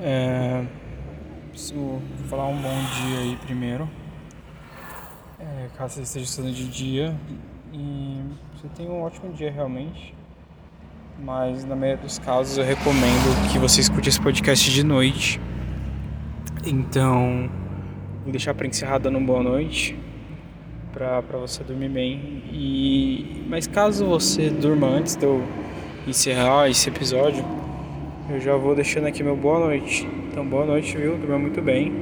É, preciso falar um bom dia aí primeiro. É, caso você esteja estudando de dia. E você tenha um ótimo dia realmente. Mas na maioria dos casos eu recomendo que você escute esse podcast de noite. Então, vou deixar para encerrar dando uma boa noite. Pra você dormir bem. E, mas caso você durma antes de eu encerrar esse episódio eu já vou deixando aqui meu boa noite. Então, boa noite, viu? Dormiu muito bem.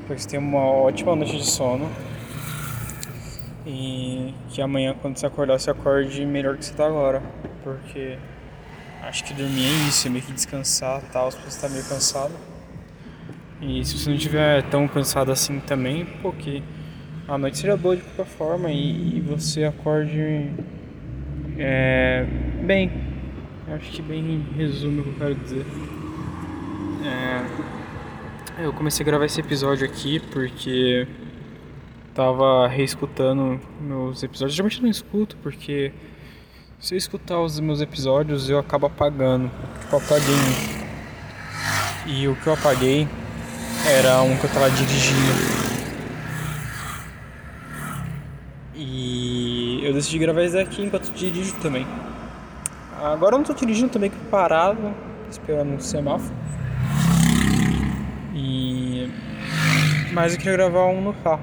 Espero que você tenha uma ótima noite de sono. E que amanhã, quando você acordar, você acorde melhor que você está agora. Porque acho que dormir é isso, é meio que descansar tal, se você está meio cansado. E se você não estiver tão cansado assim também, porque a noite seja boa de qualquer forma e, e você acorde é, bem Acho que bem resume o que eu quero dizer. É, eu comecei a gravar esse episódio aqui porque tava reescutando meus episódios. Geralmente eu não escuto porque se eu escutar os meus episódios eu acabo apagando. Tipo, eu apaguei. E o que eu apaguei era um que eu tava dirigindo. E eu decidi gravar esse daqui enquanto dirijo também. Agora eu não tô dirigindo também que parado, esperando um semáforo. E mas eu queria gravar um no carro.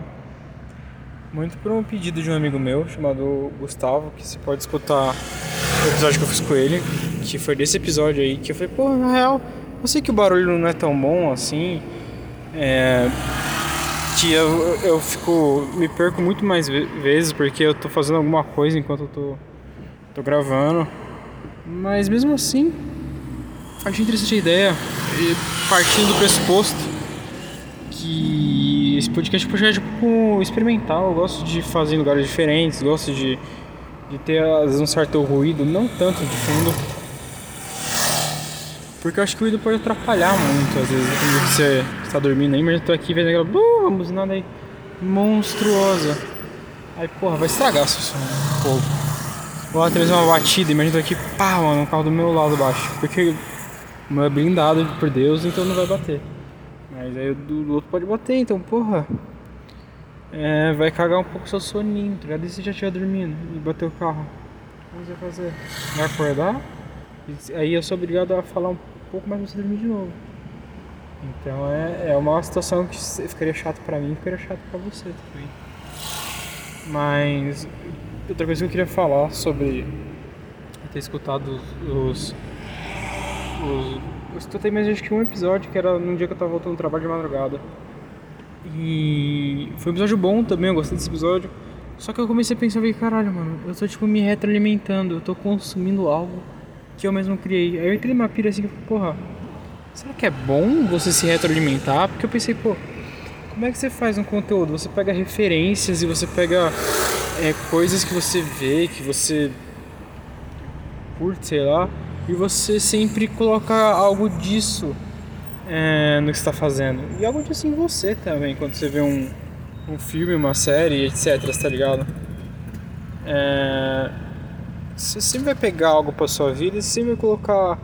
Muito por um pedido de um amigo meu chamado Gustavo, que você pode escutar o episódio que eu fiz com ele, que foi desse episódio aí, que eu falei, pô, na real, eu sei que o barulho não é tão bom assim. É, que eu, eu fico. me perco muito mais vezes porque eu tô fazendo alguma coisa enquanto eu tô, tô gravando. Mas mesmo assim, achei interessante a ideia, partindo do pressuposto que esse podcast é um projeto tipo, experimental. Eu gosto de fazer em lugares diferentes, gosto de, de ter às vezes um certo ruído, não tanto de fundo. Porque eu acho que o ruído pode atrapalhar muito, às vezes, quando você está dormindo aí, mas eu tô aqui vendo aquela uh, buzinada aí monstruosa. Aí, porra, vai estragar seu som um pouco. Ou até mesmo uma batida, imagina aqui, pá, mano, um carro do meu lado baixo. Porque o meu é blindado por Deus, então não vai bater. Mas aí o do outro pode bater, então, porra. É, vai cagar um pouco seu soninho, tá ligado? E se já estiver dormindo e bater o carro? O que você vai fazer? Vai acordar? Aí eu sou obrigado a falar um pouco mais pra você dormir de novo. Então é, é uma situação que ficaria chato pra mim e ficaria chato pra você também. Mas outra coisa que eu queria falar sobre ter escutado os. os, os eu escutei mais acho que um episódio que era num dia que eu tava voltando do trabalho de madrugada. E foi um episódio bom também, eu gostei desse episódio. Só que eu comecei a pensar, falei, caralho, mano, eu tô tipo me retroalimentando, eu tô consumindo algo que eu mesmo criei. Aí eu entrei numa pira assim, porra, será que é bom você se retroalimentar? Porque eu pensei, pô, como é que você faz um conteúdo? Você pega referências e você pega é, coisas que você vê, que você curte, sei lá, e você sempre coloca algo disso é, no que está fazendo. E algo disso em você também, quando você vê um, um filme, uma série, etc, tá ligado? É, você sempre vai pegar algo para sua vida e sempre vai colocar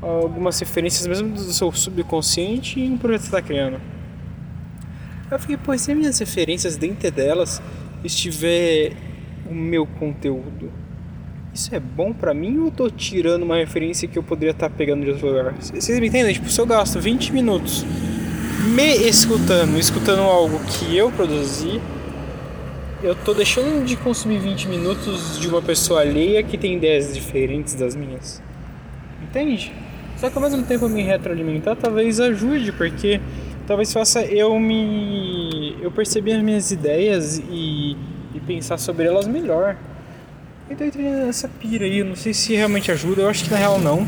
algumas referências mesmo do seu subconsciente em um projeto que você está criando. Eu fiquei, pô, se minhas referências dentro delas estiver o meu conteúdo, isso é bom para mim ou eu tô tirando uma referência que eu poderia estar tá pegando de outro lugar? Vocês me entendem? Tipo, se eu gasto 20 minutos me escutando, escutando algo que eu produzi, eu tô deixando de consumir 20 minutos de uma pessoa alheia que tem ideias diferentes das minhas. Entende? Só que ao mesmo tempo me retroalimentar talvez ajude, porque talvez faça eu me eu perceber as minhas ideias e, e pensar sobre elas melhor. Então entrei nessa pira aí, não sei se realmente ajuda, eu acho que na real não.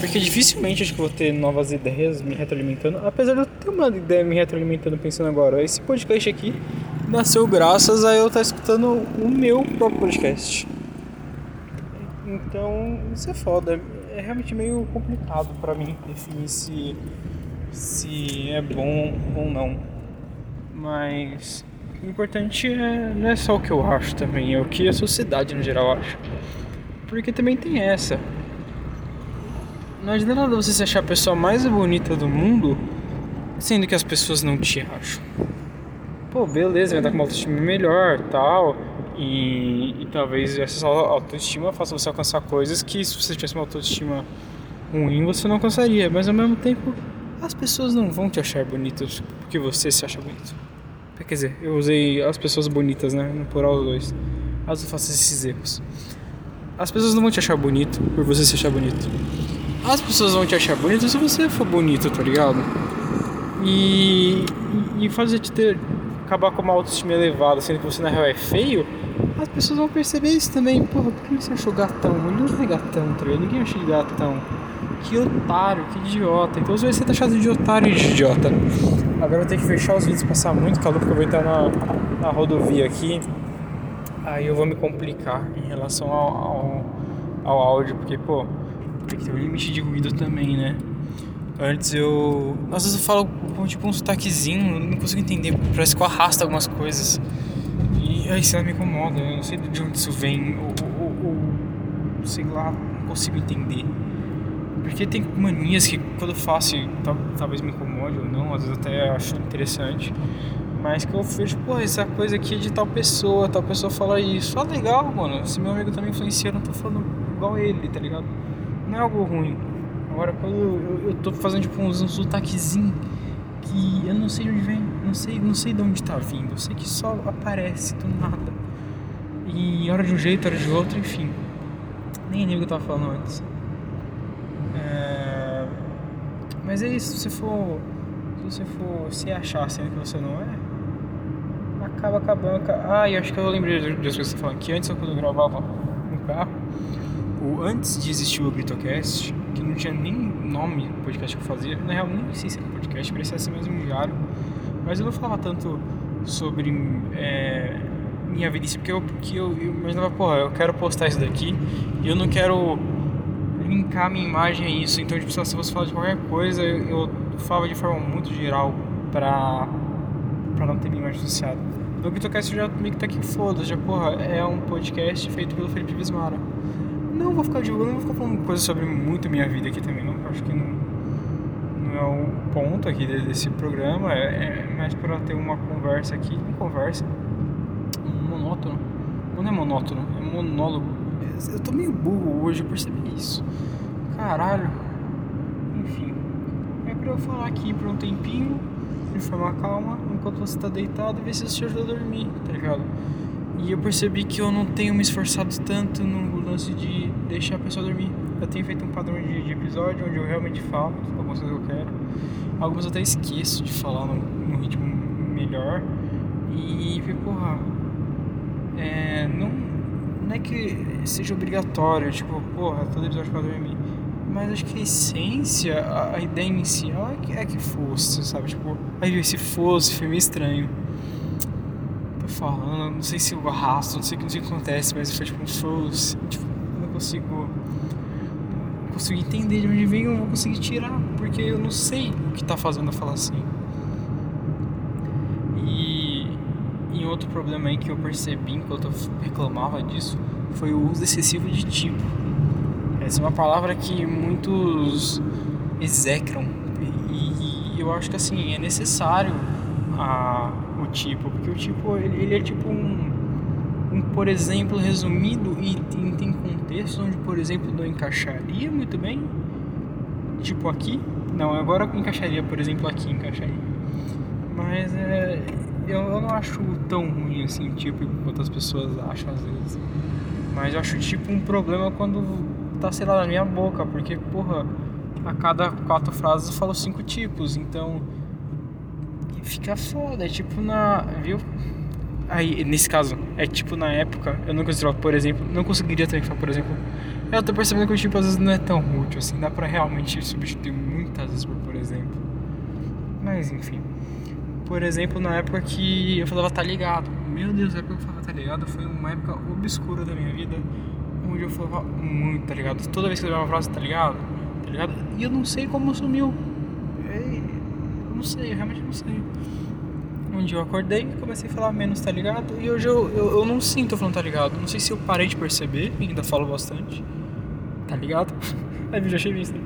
Porque dificilmente acho que vou ter novas ideias me retroalimentando. Apesar de eu ter uma ideia me retroalimentando pensando agora. Esse podcast aqui nasceu graças a eu estar escutando o meu próprio podcast. Então isso é foda. É realmente meio complicado para mim definir se se é bom ou não. Mas o importante é, não é só o que eu acho também, é o que a sociedade no geral acha. Porque também tem essa. não adianta nada você se achar a pessoa mais bonita do mundo, sendo que as pessoas não te acham. Pô, beleza, vai estar com uma autoestima melhor tal. E, e talvez essa autoestima faça você alcançar coisas que se você tivesse uma autoestima ruim você não alcançaria. Mas ao mesmo tempo, as pessoas não vão te achar bonito porque você se acha bonito. Quer dizer, eu usei as pessoas bonitas, né? No plural dois. Mas eu faço esses erros. As pessoas não vão te achar bonito por você se achar bonito. As pessoas vão te achar bonito se você for bonito, tá ligado? E, e, fazer te ter acabar com uma autoestima elevada, sendo que você na real é feio, as pessoas vão perceber isso também. Porra, por que você achou gatão? Não é gatão, tá ligado? Ninguém acha gatão. Que otário, que idiota. Então você tá de otário e de idiota. Agora eu vou ter que fechar os vídeos, passar muito calor, porque eu vou entrar na, na rodovia aqui. Aí eu vou me complicar em relação ao, ao, ao áudio, porque, pô, tem que ter um limite de ruído também, né? Antes eu. Às vezes eu falo com tipo um sotaquezinho, não consigo entender, parece que eu arrasto algumas coisas. E aí isso me incomoda, eu não sei de onde isso vem, ou, ou, ou sei lá, não consigo entender. Porque tem manias que quando eu faço, talvez me incomode ou não, às vezes até acho interessante. Mas que eu vejo, pô, essa coisa aqui é de tal pessoa, tal pessoa fala isso. Ah, legal, mano. Se meu amigo também influencia, eu não tô falando igual ele, tá ligado? Não é algo ruim. Agora, quando eu, eu, tô fazendo tipo uns, uns sotaquezinho que eu não sei de onde vem, não sei, não sei de onde tá vindo. Eu sei que só aparece do nada. E hora de um jeito, hora de outro, enfim. Nem lembro o que eu tava falando antes. É... Mas é isso, se você for. Se você for se achar sendo que você não é, acaba acabando. Ah, e acho que eu lembrei das coisas que você tá falando. Que antes, quando eu gravava no carro, o, antes de existir o Gritocast, que não tinha nem nome do podcast que eu fazia, na real, nem sei se era podcast, parecia ser mais um diário, mas eu não falava tanto sobre é, minha vida, porque eu, porque eu, eu imaginava, porra, eu quero postar isso daqui e eu não quero linkar minha imagem a isso, então, tipo, se você falar de qualquer coisa, eu, falava de forma muito geral pra, pra não ter minha imagem associada. No Bitocast já meio que tá aqui foda, já porra, é um podcast feito pelo Felipe Vismara. Não vou ficar divulgando, não vou ficar falando coisas sobre muito minha vida aqui também, não. Acho que não, não é o ponto aqui desse programa, é, é mais para ter uma conversa aqui, uma conversa, monótono. Não é monótono, é monólogo. Eu tô meio burro hoje, eu percebi isso. Caralho. Enfim, é pra eu falar aqui por um tempinho de forma calma, enquanto você tá deitado, ver se isso te ajuda a dormir, tá ligado? E eu percebi que eu não tenho me esforçado tanto no lance de deixar a pessoa dormir. Eu tenho feito um padrão de, de episódio onde eu realmente falo algumas coisas que eu quero. Algumas eu até esqueço de falar num, num ritmo melhor. E, porra, é, não, não é que seja obrigatório, tipo, porra, todo episódio pra dormir mas acho que a essência, a, a ideia inicial é que, é que fosse, sabe? Tipo, aí se fosse, foi meio estranho. Tô falando, não sei se eu arrasto, não sei, não sei o que acontece, mas foi tipo um fosse. Tipo, eu não consigo. Não consigo entender de onde vem, eu não vou conseguir tirar, porque eu não sei o que tá fazendo eu falar assim. E, e outro problema aí que eu percebi enquanto eu reclamava disso foi o uso excessivo de tipo. Essa é uma palavra que muitos execram e, eu acho que assim é necessário a, o tipo, porque o tipo ele, ele é tipo um, um, por exemplo resumido e tem, tem contextos onde por exemplo não encaixaria muito bem, tipo aqui, não agora encaixaria por exemplo aqui encaixaria, mas é, eu, eu não acho tão ruim assim tipo quanto as pessoas acham às vezes, mas eu acho tipo um problema quando tá, sei lá, na minha boca, porque, porra, a cada quatro frases eu falo cinco tipos, então fica foda, é tipo na, viu? Aí, nesse caso, é tipo na época, eu não conseguiria, por exemplo, não conseguiria também falar, por exemplo, eu tô percebendo que o tipo às vezes não é tão útil assim, dá pra realmente substituir muitas vezes por por exemplo. Mas enfim. Por exemplo, na época que eu falava tá ligado. Meu Deus, a época que eu falava tá ligado foi uma época obscura da minha vida onde eu falava muito, tá ligado? Toda vez que eu lembrava uma frase, tá ligado? Tá ligado? E eu não sei como sumiu. Eu não sei, eu realmente não sei. Um dia eu acordei e comecei a falar menos, tá ligado? E hoje eu, eu, eu não sinto falando, tá ligado? Não sei se eu parei de perceber, ainda falo bastante. Tá ligado? Aí eu já achei visto.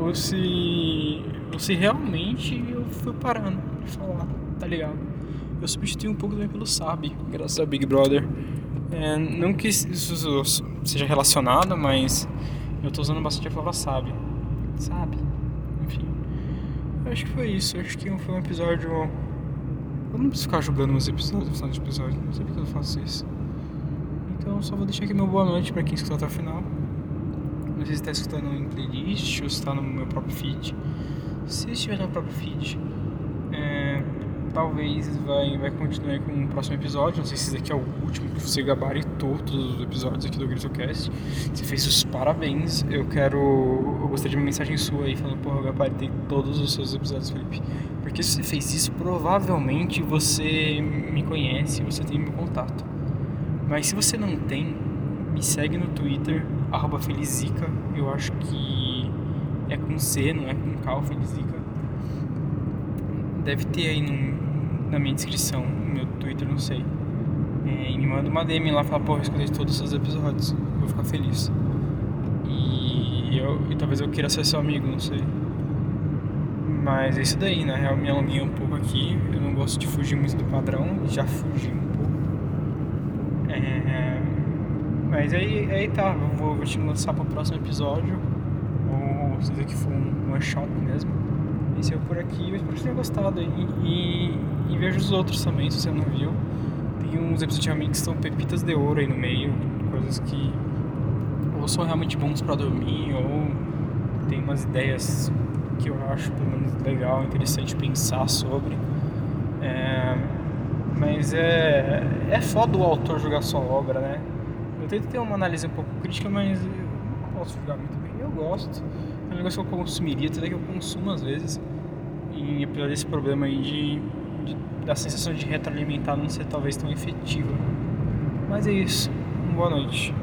ou se. ou se realmente eu fui parando falar, tá ligado? Eu substituí um pouco também pelo Sabe, graças a Big Brother. É, não que isso seja relacionado, mas eu tô usando bastante a palavra Sabe. Sabe? Enfim. Eu acho que foi isso. Eu acho que foi um episódio. Eu não preciso ficar julgando meus episódios, final de episódio. Não sei porque eu faço isso. Então só vou deixar aqui meu boa noite pra quem escutou até o final. Não sei se está escutando em playlist ou se está no meu próprio feed. Se estiver no próprio feed, talvez vai, vai continuar com o próximo episódio. Não sei se esse aqui é o último que você gabaritou todos os episódios aqui do GritoCast. Você fez os parabéns. Eu quero. Eu gostaria de uma mensagem sua aí falando, porra, eu gabaritei todos os seus episódios, Felipe. Porque se você fez isso, provavelmente você me conhece, você tem meu contato. Mas se você não tem, me segue no Twitter, arroba Felizica. Eu acho que é com C, não é com K, Felizica. Deve ter aí no, na minha descrição, no meu Twitter, não sei. É, e me manda uma DM lá e fala, pô, eu escutei todos os episódios. Eu vou ficar feliz. E, eu, e talvez eu queira ser seu amigo, não sei. Mas é isso daí, na real me alonguei um pouco aqui. Eu não gosto de fugir muito do padrão, já fugi um pouco. É, mas aí, aí tá, vou, vou te lançar pro próximo episódio. Ou se aqui for um one shot mesmo. Esse por aqui, eu espero que você tenha gostado. E, e, e veja os outros também, se você não viu. Tem uns episódios de que são pepitas de ouro aí no meio, coisas que ou são realmente bons para dormir, ou tem umas ideias que eu acho pelo menos legal, interessante pensar sobre. É, mas é, é foda o autor jogar sua obra, né? Eu tento ter uma análise um pouco crítica, mas eu não posso jogar muito bem. Eu gosto. É um negócio que eu consumiria, até que eu consumo às vezes. E apesar desse problema aí de, de, da sensação de retroalimentar não ser talvez tão efetiva. Mas é isso. Boa noite.